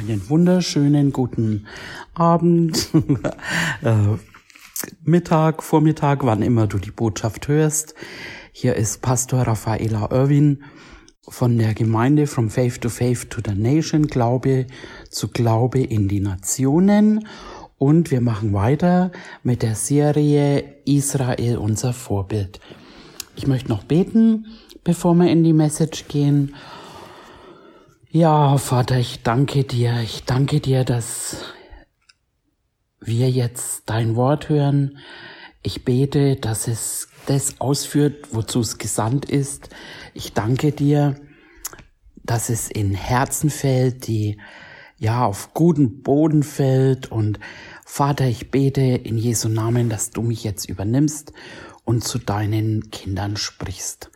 Einen wunderschönen guten Abend, äh, Mittag, Vormittag, wann immer du die Botschaft hörst. Hier ist Pastor Raffaela Irwin von der Gemeinde From Faith to Faith to the Nation, Glaube zu Glaube in die Nationen. Und wir machen weiter mit der Serie Israel unser Vorbild. Ich möchte noch beten, bevor wir in die Message gehen. Ja, Vater, ich danke dir. Ich danke dir, dass wir jetzt dein Wort hören. Ich bete, dass es das ausführt, wozu es gesandt ist. Ich danke dir, dass es in Herzen fällt, die ja auf guten Boden fällt. Und Vater, ich bete in Jesu Namen, dass du mich jetzt übernimmst und zu deinen Kindern sprichst.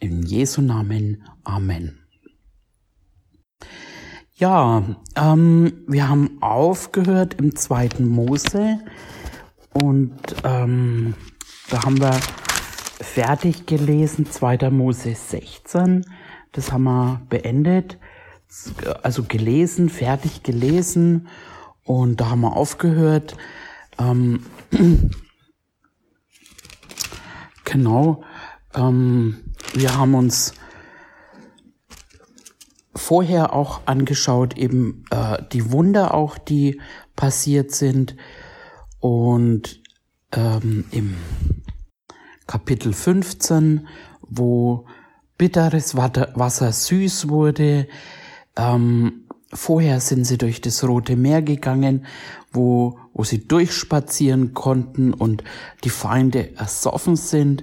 In Jesu Namen. Amen. Ja, ähm, wir haben aufgehört im zweiten Mose und ähm, da haben wir fertig gelesen, 2. Mose 16. Das haben wir beendet, also gelesen, fertig gelesen und da haben wir aufgehört. Ähm, genau, ähm, wir haben uns vorher auch angeschaut, eben äh, die Wunder auch, die passiert sind. Und ähm, im Kapitel 15, wo bitteres Wasser süß wurde, ähm, vorher sind sie durch das Rote Meer gegangen, wo, wo sie durchspazieren konnten und die Feinde ersoffen sind.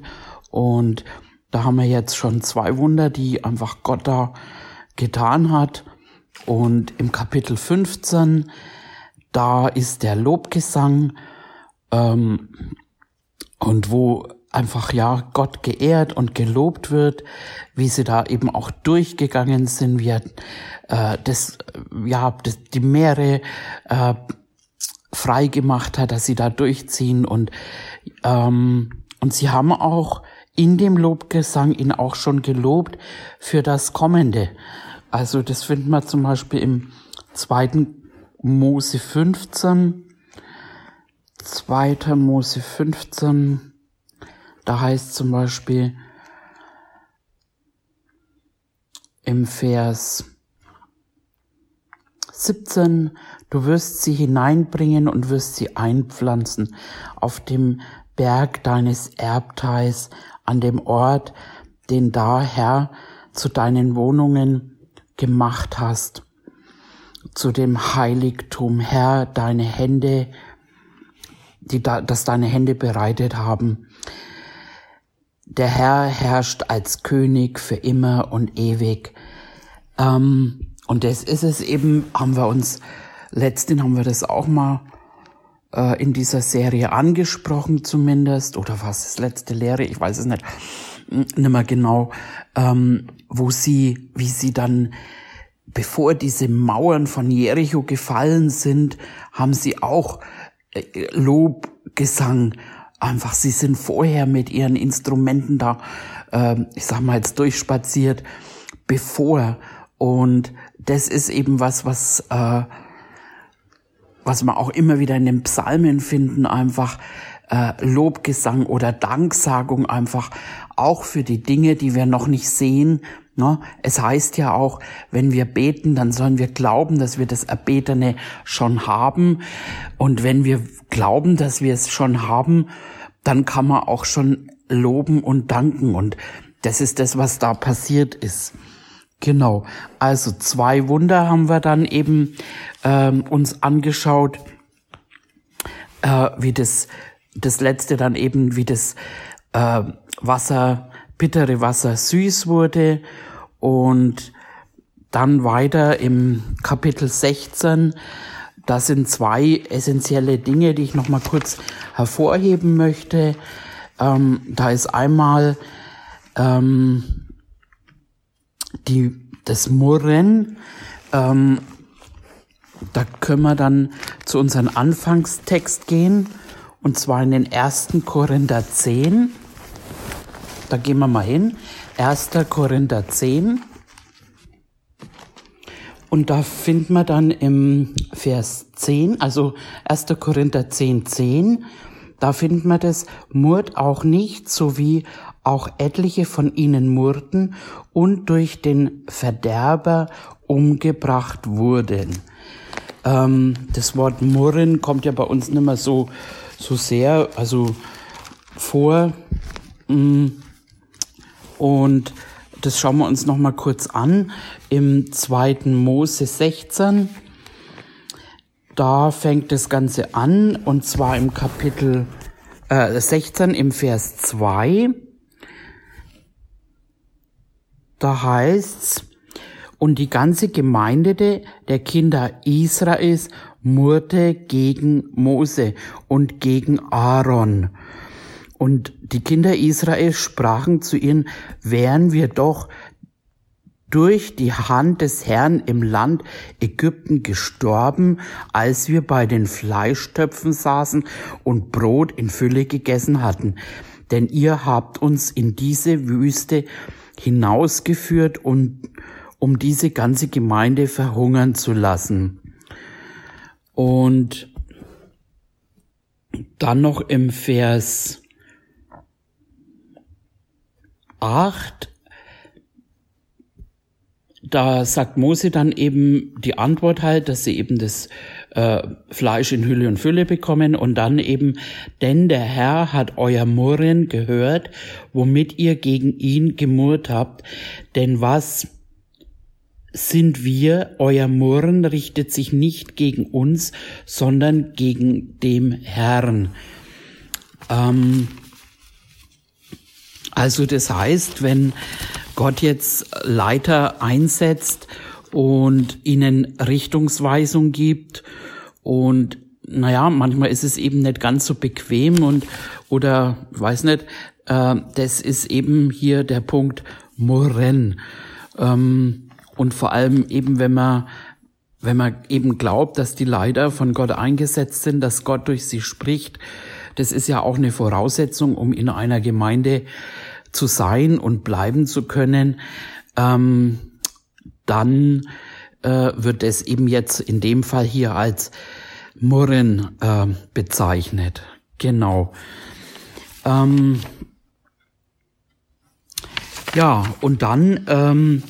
Und da haben wir jetzt schon zwei Wunder, die einfach Gott da getan hat. Und im Kapitel 15, da ist der Lobgesang ähm, und wo einfach ja Gott geehrt und gelobt wird, wie sie da eben auch durchgegangen sind, wie er äh, das ja das, die Meere äh, frei gemacht hat, dass sie da durchziehen und ähm, und sie haben auch in dem Lobgesang ihn auch schon gelobt für das Kommende. Also das finden wir zum Beispiel im zweiten Mose 15. 2. Mose 15. Da heißt zum Beispiel im Vers 17, du wirst sie hineinbringen und wirst sie einpflanzen auf dem Berg deines Erbteils, an dem Ort, den da Herr zu deinen Wohnungen gemacht hast, zu dem Heiligtum, Herr, deine Hände, die da, das deine Hände bereitet haben. Der Herr herrscht als König für immer und ewig. Ähm, und das ist es eben, haben wir uns, letztens haben wir das auch mal äh, in dieser Serie angesprochen zumindest, oder was ist letzte Lehre, ich weiß es nicht, nicht mehr genau, ähm, wo sie, wie sie dann, bevor diese Mauern von Jericho gefallen sind, haben sie auch äh, Lobgesang. Einfach, sie sind vorher mit ihren Instrumenten da, äh, ich sag mal jetzt durchspaziert, bevor. Und das ist eben was, was, äh, was man auch immer wieder in den Psalmen finden, einfach äh, Lobgesang oder Danksagung einfach auch für die Dinge, die wir noch nicht sehen. Ne? Es heißt ja auch, wenn wir beten, dann sollen wir glauben, dass wir das Erbetene schon haben. Und wenn wir glauben, dass wir es schon haben, dann kann man auch schon loben und danken. Und das ist das, was da passiert ist. Genau. Also zwei Wunder haben wir dann eben ähm, uns angeschaut, äh, wie das das letzte dann eben, wie das äh, Wasser, bittere Wasser süß wurde und dann weiter im Kapitel 16, da sind zwei essentielle Dinge, die ich noch mal kurz hervorheben möchte. Ähm, da ist einmal ähm, die, das Murren. Ähm, da können wir dann zu unserem Anfangstext gehen. Und zwar in den 1. Korinther 10. Da gehen wir mal hin. 1. Korinther 10. Und da findet man dann im Vers 10, also 1. Korinther 10, 10, da findet man das, murrt auch nicht, so wie auch etliche von ihnen murrten und durch den Verderber umgebracht wurden. Ähm, das Wort murren kommt ja bei uns nicht mehr so, so sehr, also vor. Mm, und das schauen wir uns noch mal kurz an. Im zweiten Mose 16, da fängt das Ganze an, und zwar im Kapitel äh, 16 im Vers 2. Da heißt's, und die ganze Gemeinde der Kinder Israels murrte gegen Mose und gegen Aaron. Und die Kinder Israels sprachen zu ihnen, wären wir doch durch die Hand des Herrn im Land Ägypten gestorben, als wir bei den Fleischtöpfen saßen und Brot in Fülle gegessen hatten. Denn ihr habt uns in diese Wüste hinausgeführt und um diese ganze Gemeinde verhungern zu lassen. Und dann noch im Vers 8, da sagt Mose dann eben die Antwort halt, dass sie eben das äh, Fleisch in Hülle und Fülle bekommen und dann eben, denn der Herr hat euer Murren gehört, womit ihr gegen ihn gemurrt habt, denn was sind wir, euer Murren richtet sich nicht gegen uns, sondern gegen dem Herrn. Ähm, also das heißt, wenn Gott jetzt Leiter einsetzt und ihnen Richtungsweisung gibt und naja, manchmal ist es eben nicht ganz so bequem und oder weiß nicht, äh, das ist eben hier der Punkt Murren. Ähm, und vor allem eben, wenn man, wenn man eben glaubt, dass die Leiter von Gott eingesetzt sind, dass Gott durch sie spricht, das ist ja auch eine Voraussetzung, um in einer Gemeinde zu sein und bleiben zu können, ähm, dann äh, wird es eben jetzt in dem Fall hier als Murren äh, bezeichnet. Genau. Ähm, ja, und dann ähm,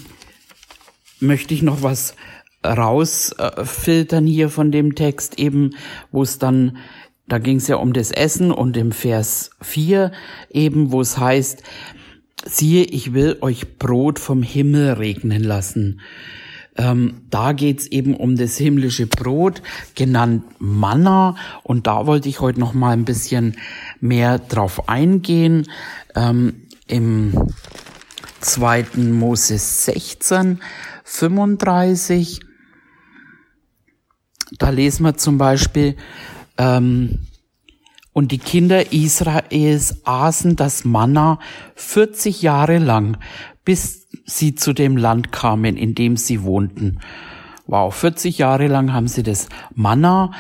möchte ich noch was rausfiltern hier von dem Text eben, wo es dann, da ging es ja um das Essen und im Vers 4 eben, wo es heißt, siehe, ich will euch Brot vom Himmel regnen lassen. Ähm, da geht's eben um das himmlische Brot, genannt Manna. Und da wollte ich heute noch mal ein bisschen mehr drauf eingehen. Ähm, Im zweiten Moses 16 35. Da lesen wir zum Beispiel, ähm, und die Kinder Israels aßen das Manna 40 Jahre lang, bis sie zu dem Land kamen, in dem sie wohnten. Wow, 40 Jahre lang haben sie das Manna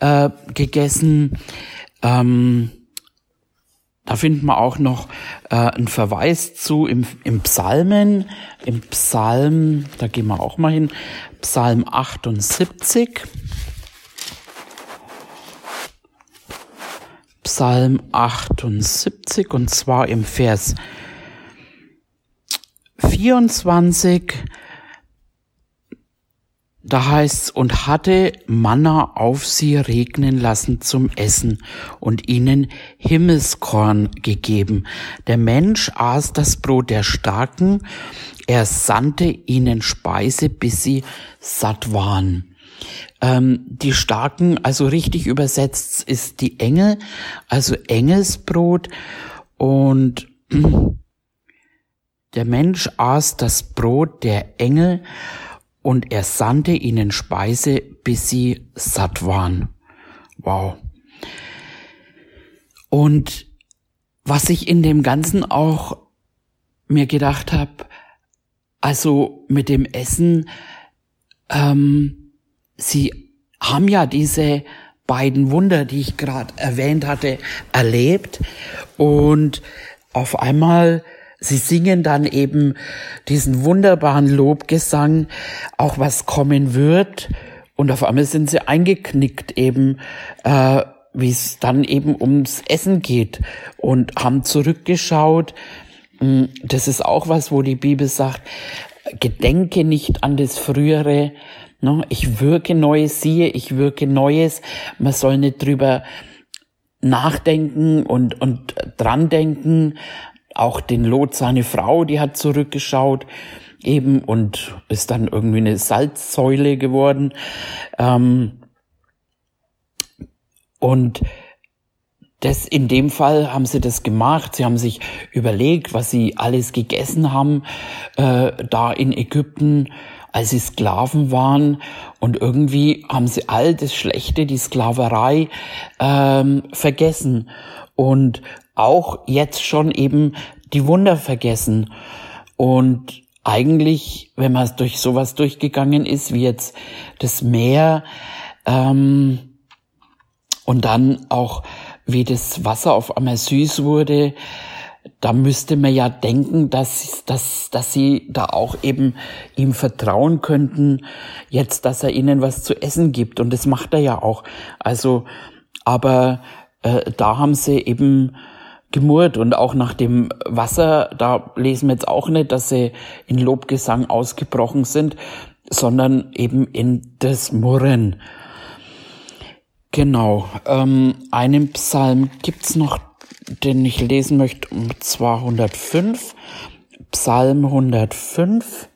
äh, gegessen. Ähm, da finden wir auch noch äh, einen Verweis zu im, im Psalmen, im Psalm, da gehen wir auch mal hin, Psalm 78. Psalm 78 und zwar im Vers 24 da heißt's, und hatte Manna auf sie regnen lassen zum Essen und ihnen Himmelskorn gegeben. Der Mensch aß das Brot der Starken, er sandte ihnen Speise, bis sie satt waren. Ähm, die Starken, also richtig übersetzt, ist die Engel, also Engelsbrot und der Mensch aß das Brot der Engel und er sandte ihnen Speise, bis sie satt waren. Wow. Und was ich in dem Ganzen auch mir gedacht habe, also mit dem Essen, ähm, sie haben ja diese beiden Wunder, die ich gerade erwähnt hatte, erlebt und auf einmal sie singen dann eben diesen wunderbaren Lobgesang, auch was kommen wird. Und auf einmal sind sie eingeknickt eben, äh, wie es dann eben ums Essen geht und haben zurückgeschaut. Hm, das ist auch was, wo die Bibel sagt, gedenke nicht an das Frühere. Ne? Ich wirke Neues, siehe, ich wirke Neues. Man soll nicht drüber nachdenken und, und dran denken. Auch den Lot, seine Frau, die hat zurückgeschaut eben und ist dann irgendwie eine Salzsäule geworden. Ähm, und das, in dem Fall haben sie das gemacht. Sie haben sich überlegt, was sie alles gegessen haben, äh, da in Ägypten, als sie Sklaven waren. Und irgendwie haben sie all das Schlechte, die Sklaverei, ähm, vergessen. Und auch jetzt schon eben die Wunder vergessen. Und eigentlich, wenn man durch sowas durchgegangen ist, wie jetzt das Meer, ähm, und dann auch, wie das Wasser auf einmal süß wurde, da müsste man ja denken, dass, dass, dass sie da auch eben ihm vertrauen könnten, jetzt, dass er ihnen was zu essen gibt. Und das macht er ja auch. Also, aber äh, da haben sie eben gemurrt und auch nach dem Wasser, da lesen wir jetzt auch nicht, dass sie in Lobgesang ausgebrochen sind, sondern eben in das Murren. Genau. Ähm, einen Psalm gibt's noch, den ich lesen möchte, und zwar 105. Psalm 105.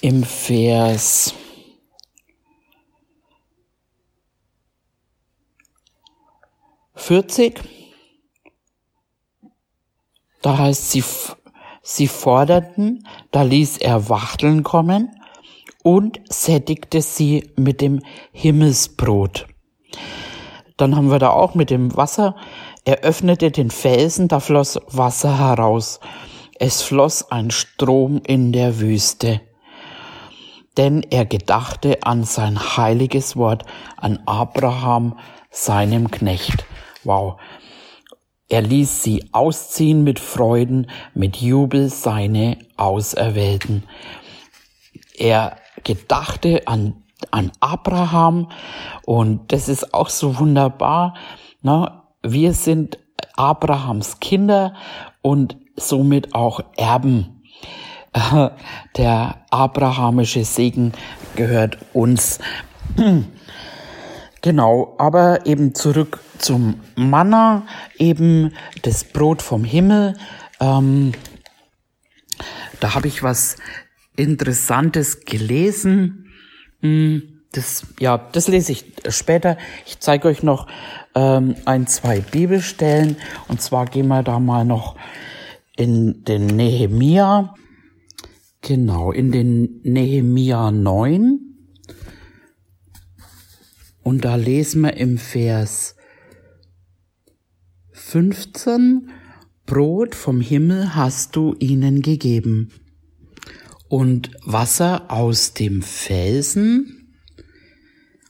Im Vers vierzig, da heißt sie Sie forderten, da ließ er Wachteln kommen und sättigte sie mit dem Himmelsbrot. Dann haben wir da auch mit dem Wasser. Er öffnete den Felsen, da floss Wasser heraus. Es floss ein Strom in der Wüste. Denn er gedachte an sein heiliges Wort, an Abraham, seinem Knecht. Wow. Er ließ sie ausziehen mit Freuden, mit Jubel seine Auserwählten. Er gedachte an, an Abraham und das ist auch so wunderbar. Ne? Wir sind Abrahams Kinder und somit auch Erben. Der abrahamische Segen gehört uns. Genau, aber eben zurück zum Manna, eben das Brot vom Himmel. Ähm, da habe ich was Interessantes gelesen. Hm, das, ja, das lese ich später. Ich zeige euch noch ähm, ein, zwei Bibelstellen. Und zwar gehen wir da mal noch in den Nehemia. Genau, in den Nehemia 9. Und da lesen wir im Vers 15, Brot vom Himmel hast du ihnen gegeben und Wasser aus dem Felsen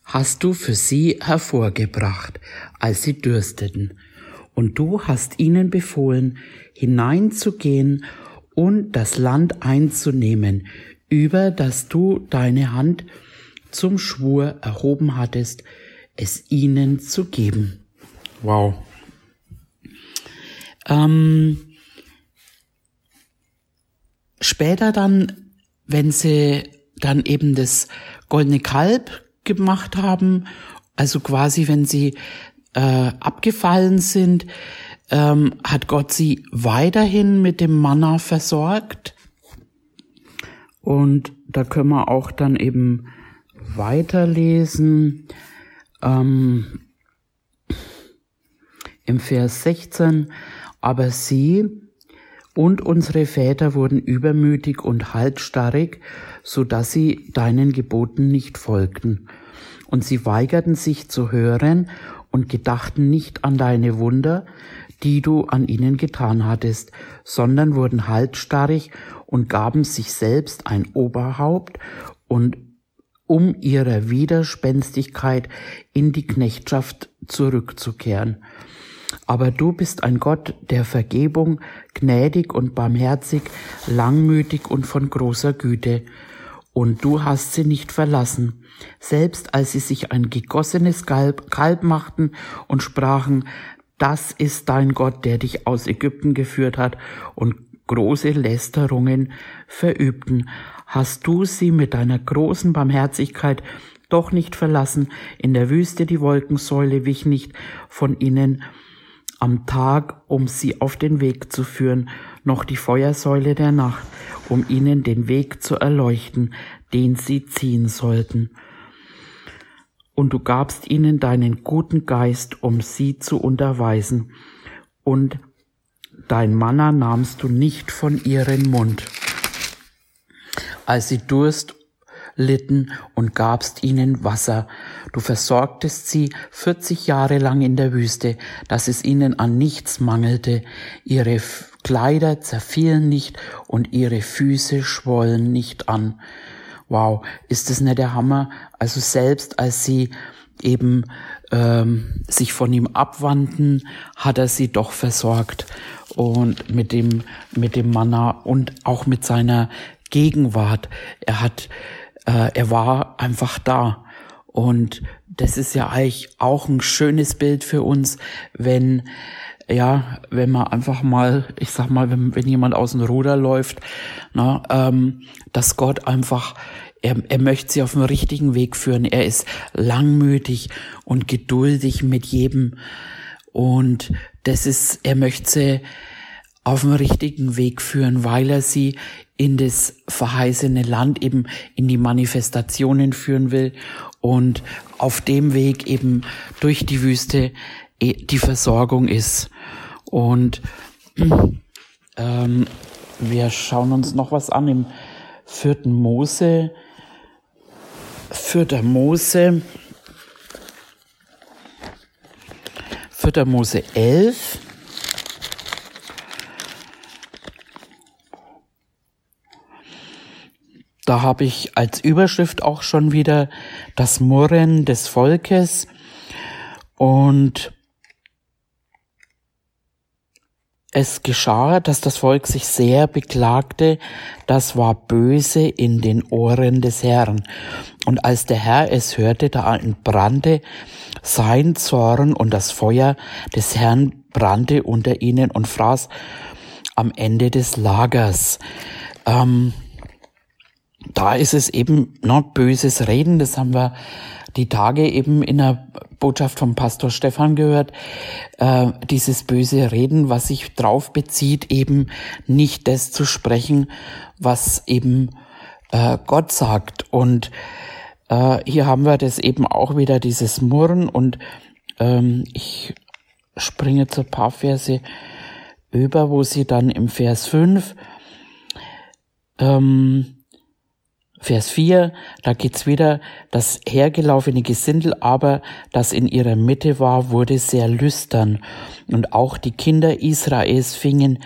hast du für sie hervorgebracht, als sie dürsteten. Und du hast ihnen befohlen, hineinzugehen und das Land einzunehmen, über das du deine Hand zum Schwur erhoben hattest, es ihnen zu geben. Wow. Ähm, später dann, wenn sie dann eben das goldene Kalb gemacht haben, also quasi wenn sie äh, abgefallen sind, ähm, hat Gott sie weiterhin mit dem Manna versorgt. Und da können wir auch dann eben weiterlesen. Ähm, Im Vers 16, aber sie und unsere Väter wurden übermütig und halsstarrig, so dass sie deinen Geboten nicht folgten. Und sie weigerten sich zu hören und gedachten nicht an deine Wunder, die du an ihnen getan hattest, sondern wurden halsstarrig und gaben sich selbst ein Oberhaupt und um ihrer Widerspenstigkeit in die Knechtschaft zurückzukehren. Aber du bist ein Gott der Vergebung, gnädig und barmherzig, langmütig und von großer Güte. Und du hast sie nicht verlassen, selbst als sie sich ein gegossenes Kalb, Kalb machten und sprachen, das ist dein Gott, der dich aus Ägypten geführt hat und große Lästerungen verübten, hast du sie mit deiner großen Barmherzigkeit doch nicht verlassen. In der Wüste die Wolkensäule wich nicht von ihnen am Tag, um sie auf den Weg zu führen, noch die Feuersäule der Nacht, um ihnen den Weg zu erleuchten, den sie ziehen sollten. Und du gabst ihnen deinen guten Geist, um sie zu unterweisen, und dein Manna nahmst du nicht von ihrem Mund als sie Durst litten und gabst ihnen Wasser. Du versorgtest sie 40 Jahre lang in der Wüste, dass es ihnen an nichts mangelte. Ihre Kleider zerfielen nicht und ihre Füße schwollen nicht an. Wow, ist das nicht der Hammer? Also selbst als sie eben ähm, sich von ihm abwandten, hat er sie doch versorgt und mit dem mit dem Manna und auch mit seiner Gegenwart. Er hat, äh, er war einfach da. Und das ist ja eigentlich auch ein schönes Bild für uns, wenn ja, wenn man einfach mal, ich sag mal, wenn, wenn jemand aus dem Ruder läuft, na, ähm, dass Gott einfach, er, er möchte sie auf den richtigen Weg führen. Er ist langmütig und geduldig mit jedem. Und das ist, er möchte sie auf den richtigen Weg führen, weil er sie in das verheißene Land eben in die Manifestationen führen will und auf dem Weg eben durch die Wüste eh, die Versorgung ist. Und ähm, wir schauen uns noch was an im vierten Mose, vierter Mose, vierter Mose 11. Da habe ich als Überschrift auch schon wieder das Murren des Volkes und es geschah, dass das Volk sich sehr beklagte, das war böse in den Ohren des Herrn. Und als der Herr es hörte, da entbrannte sein Zorn und das Feuer des Herrn brannte unter ihnen und fraß am Ende des Lagers. Ähm, da ist es eben noch böses Reden, das haben wir die Tage eben in der Botschaft vom Pastor Stefan gehört, äh, dieses böse Reden, was sich drauf bezieht, eben nicht das zu sprechen, was eben äh, Gott sagt. Und äh, hier haben wir das eben auch wieder, dieses Murren. Und ähm, ich springe zu paar Verse über, wo sie dann im Vers 5 ähm, Vers 4, da geht's wieder, das hergelaufene Gesindel aber, das in ihrer Mitte war, wurde sehr lüstern. Und auch die Kinder Israels fingen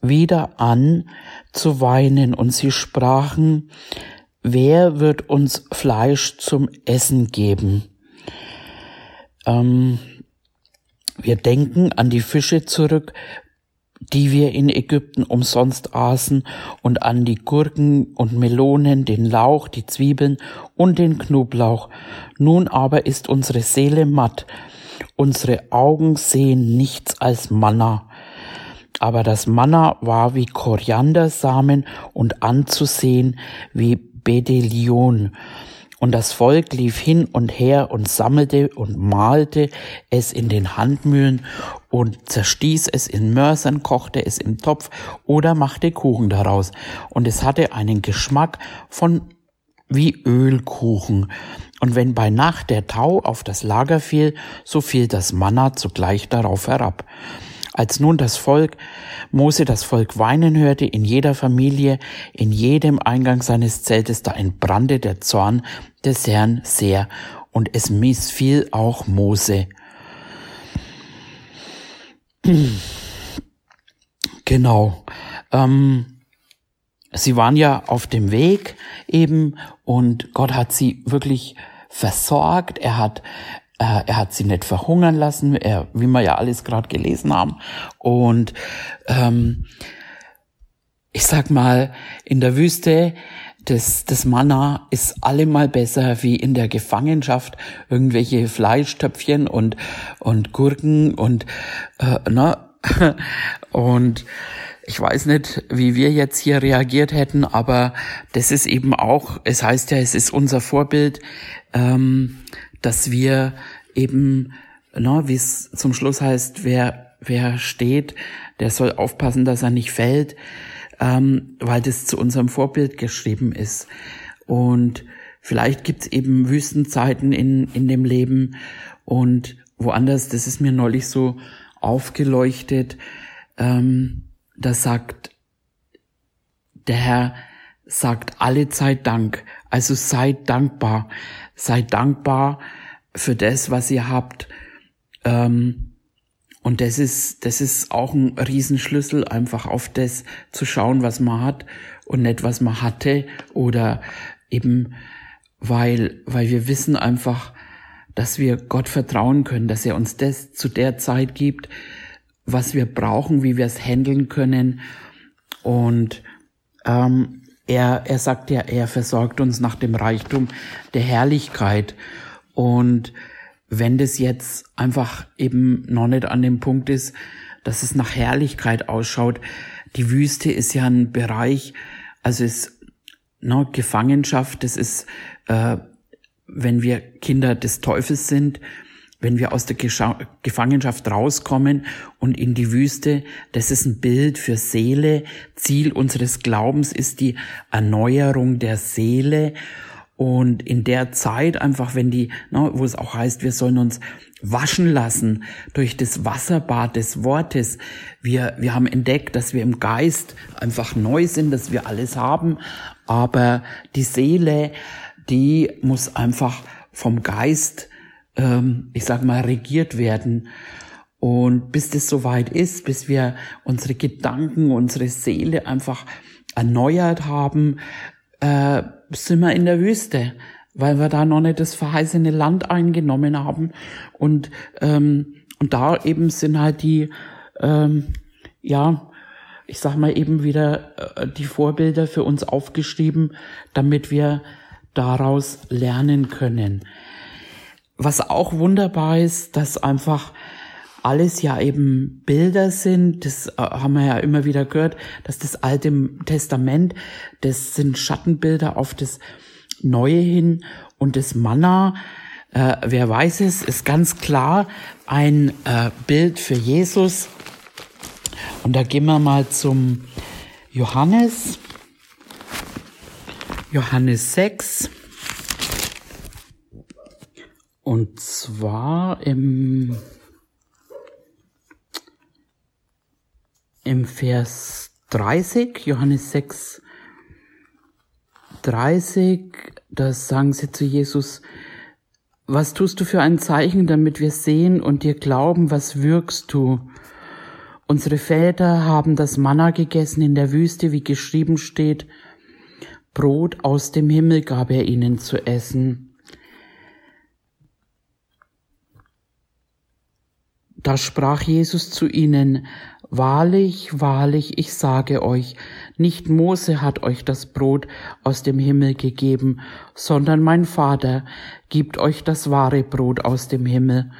wieder an zu weinen und sie sprachen, wer wird uns Fleisch zum Essen geben? Ähm, wir denken an die Fische zurück, die wir in Ägypten umsonst aßen, und an die Gurken und Melonen, den Lauch, die Zwiebeln und den Knoblauch. Nun aber ist unsere Seele matt, unsere Augen sehen nichts als Manna. Aber das Manna war wie Koriandersamen und anzusehen wie Bedelion. Und das Volk lief hin und her und sammelte und malte es in den Handmühlen und zerstieß es in Mörsern, kochte es im Topf oder machte Kuchen daraus. Und es hatte einen Geschmack von wie Ölkuchen. Und wenn bei Nacht der Tau auf das Lager fiel, so fiel das Manna zugleich darauf herab. Als nun das Volk, Mose das Volk weinen hörte, in jeder Familie, in jedem Eingang seines Zeltes, da entbrannte der Zorn des Herrn sehr, und es missfiel auch Mose. Genau. Ähm, sie waren ja auf dem Weg eben und Gott hat sie wirklich versorgt. Er hat äh, er hat sie nicht verhungern lassen, er, wie wir ja alles gerade gelesen haben. Und ähm, ich sag mal, in der Wüste, das, das Manna ist allemal besser wie in der Gefangenschaft irgendwelche Fleischtöpfchen und, und Gurken und, äh, na, und ich weiß nicht, wie wir jetzt hier reagiert hätten, aber das ist eben auch, es heißt ja, es ist unser Vorbild, ähm, dass wir eben, na, wie es zum Schluss heißt, wer, wer steht, der soll aufpassen, dass er nicht fällt ähm, weil das zu unserem Vorbild geschrieben ist. Und vielleicht gibt's eben Wüstenzeiten in, in dem Leben und woanders, das ist mir neulich so aufgeleuchtet, ähm, da sagt der Herr, sagt alle Zeit Dank. Also seid dankbar. Seid dankbar für das, was ihr habt. Ähm, und das ist, das ist auch ein Riesenschlüssel, einfach auf das zu schauen, was man hat und nicht, was man hatte oder eben, weil, weil wir wissen einfach, dass wir Gott vertrauen können, dass er uns das zu der Zeit gibt, was wir brauchen, wie wir es handeln können. Und ähm, er, er sagt ja, er versorgt uns nach dem Reichtum der Herrlichkeit. Und wenn das jetzt einfach eben noch nicht an dem Punkt ist, dass es nach Herrlichkeit ausschaut. Die Wüste ist ja ein Bereich, also ist ne, Gefangenschaft, das ist, äh, wenn wir Kinder des Teufels sind, wenn wir aus der Gefangenschaft rauskommen und in die Wüste, das ist ein Bild für Seele. Ziel unseres Glaubens ist die Erneuerung der Seele und in der Zeit einfach, wenn die, ne, wo es auch heißt, wir sollen uns waschen lassen durch das Wasserbad des Wortes. Wir, wir haben entdeckt, dass wir im Geist einfach neu sind, dass wir alles haben. Aber die Seele, die muss einfach vom Geist, ähm, ich sag mal, regiert werden. Und bis das soweit ist, bis wir unsere Gedanken, unsere Seele einfach erneuert haben, äh, sind wir in der Wüste, weil wir da noch nicht das verheißene Land eingenommen haben. Und, ähm, und da eben sind halt die, ähm, ja, ich sag mal eben wieder äh, die Vorbilder für uns aufgeschrieben, damit wir daraus lernen können. Was auch wunderbar ist, dass einfach alles ja eben Bilder sind. Das äh, haben wir ja immer wieder gehört, dass das Alte Testament, das sind Schattenbilder auf das Neue hin und das Manna, äh, wer weiß es, ist ganz klar ein äh, Bild für Jesus. Und da gehen wir mal zum Johannes. Johannes 6. Und zwar im im Vers 30, Johannes 6, 30, da sagen sie zu Jesus, was tust du für ein Zeichen, damit wir sehen und dir glauben, was wirkst du? Unsere Väter haben das Manna gegessen in der Wüste, wie geschrieben steht, Brot aus dem Himmel gab er ihnen zu essen. Da sprach Jesus zu ihnen, Wahrlich, wahrlich, ich sage euch, nicht Mose hat euch das Brot aus dem Himmel gegeben, sondern mein Vater gibt euch das wahre Brot aus dem Himmel.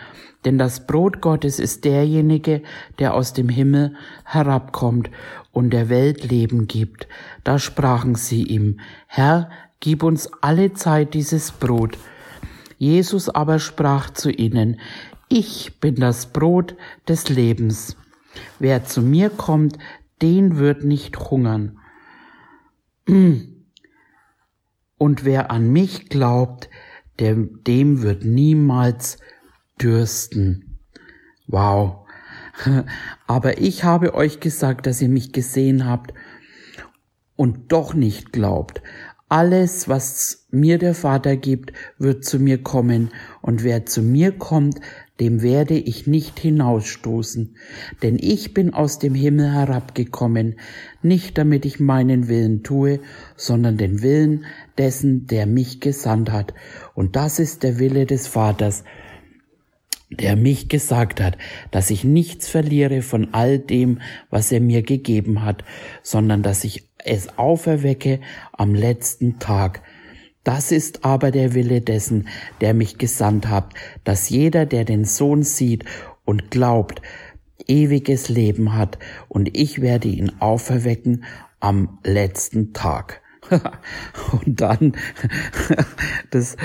Denn das Brot Gottes ist derjenige, der aus dem Himmel herabkommt und der Welt Leben gibt. Da sprachen sie ihm, Herr, gib uns alle Zeit dieses Brot. Jesus aber sprach zu ihnen, ich bin das Brot des Lebens. Wer zu mir kommt, den wird nicht hungern. Und wer an mich glaubt, dem, dem wird niemals dürsten. Wow. Aber ich habe euch gesagt, dass ihr mich gesehen habt und doch nicht glaubt. Alles, was mir der Vater gibt, wird zu mir kommen, und wer zu mir kommt, dem werde ich nicht hinausstoßen, denn ich bin aus dem Himmel herabgekommen, nicht damit ich meinen Willen tue, sondern den Willen dessen, der mich gesandt hat. Und das ist der Wille des Vaters, der mich gesagt hat, dass ich nichts verliere von all dem, was er mir gegeben hat, sondern dass ich es auferwecke am letzten Tag. Das ist aber der Wille dessen, der mich gesandt hat, dass jeder, der den Sohn sieht und glaubt, ewiges Leben hat, und ich werde ihn auferwecken am letzten Tag. und dann, das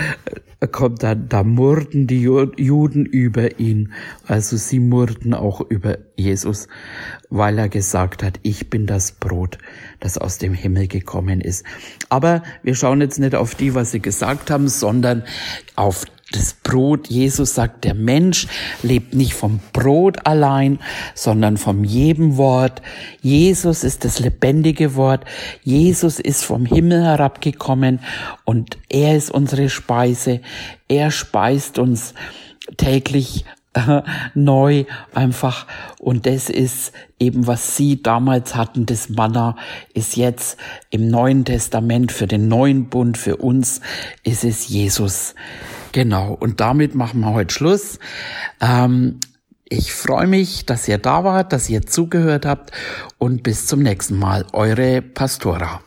kommt dann, da murrten die Juden über ihn. Also sie murrten auch über Jesus, weil er gesagt hat, ich bin das Brot, das aus dem Himmel gekommen ist. Aber wir schauen jetzt nicht auf die, was sie gesagt haben, sondern auf das Brot. Jesus sagt, der Mensch lebt nicht vom Brot allein, sondern vom jedem Wort. Jesus ist das lebendige Wort. Jesus ist vom Himmel herabgekommen und er ist unsere Speise. Er speist uns täglich äh, neu einfach. Und das ist eben, was sie damals hatten, das Manna ist jetzt im Neuen Testament für den neuen Bund, für uns ist es Jesus. Genau, und damit machen wir heute Schluss. Ähm, ich freue mich, dass ihr da wart, dass ihr zugehört habt und bis zum nächsten Mal. Eure Pastora.